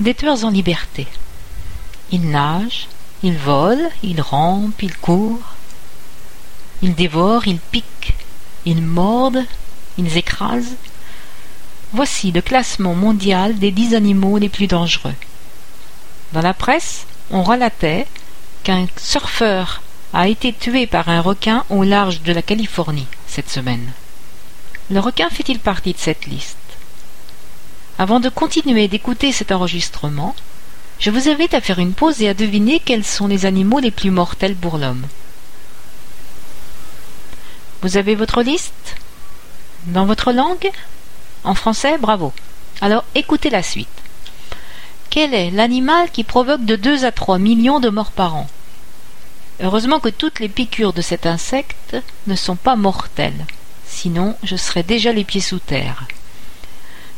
Des tueurs en liberté. Ils nagent, ils volent, ils rampent, ils courent. Ils dévorent, ils piquent, ils mordent, ils écrasent. Voici le classement mondial des dix animaux les plus dangereux. Dans la presse, on relatait qu'un surfeur a été tué par un requin au large de la Californie cette semaine. Le requin fait-il partie de cette liste? Avant de continuer d'écouter cet enregistrement, je vous invite à faire une pause et à deviner quels sont les animaux les plus mortels pour l'homme. Vous avez votre liste Dans votre langue? En français Bravo. Alors écoutez la suite. Quel est l'animal qui provoque de 2 à 3 millions de morts par an? Heureusement que toutes les piqûres de cet insecte ne sont pas mortelles, sinon je serais déjà les pieds sous terre.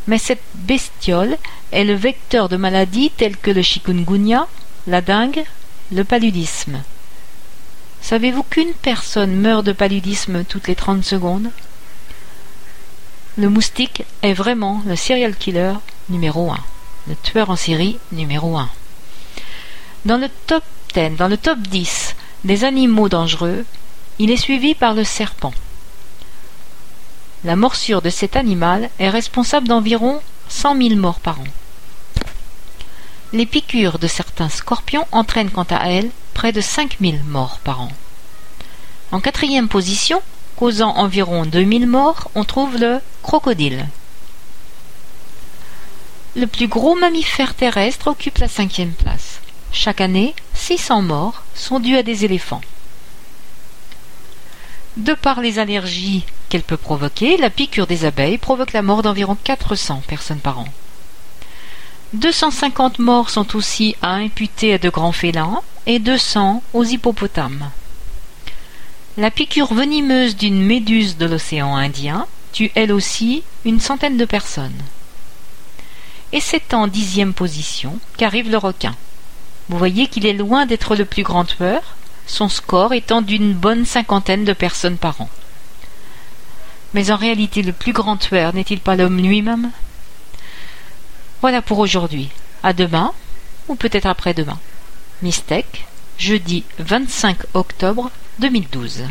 Mais cette bestiole est le vecteur de maladies telles que le chikungunya, la dengue, le paludisme. Savez-vous qu'une personne meurt de paludisme toutes les trente secondes? Le moustique est vraiment le serial killer numéro un, le tueur en série numéro un. Dans le top 10, dans le top 10 des animaux dangereux, il est suivi par le serpent. La morsure de cet animal est responsable d'environ cent mille morts par an. Les piqûres de certains scorpions entraînent quant à elles près de cinq mille morts par an. En quatrième position, causant environ deux mille morts, on trouve le crocodile. Le plus gros mammifère terrestre occupe la cinquième place. Chaque année, 600 morts sont dus à des éléphants. De par les allergies qu'elle peut provoquer, la piqûre des abeilles provoque la mort d'environ 400 personnes par an. 250 morts sont aussi à imputer à de grands félins et 200 aux hippopotames. La piqûre venimeuse d'une méduse de l'océan Indien tue elle aussi une centaine de personnes. Et c'est en dixième position qu'arrive le requin. Vous voyez qu'il est loin d'être le plus grand tueur, son score étant d'une bonne cinquantaine de personnes par an. Mais en réalité, le plus grand tueur n'est-il pas l'homme lui-même? Voilà pour aujourd'hui. À demain, ou peut-être après-demain. Mistec, jeudi 25 octobre 2012.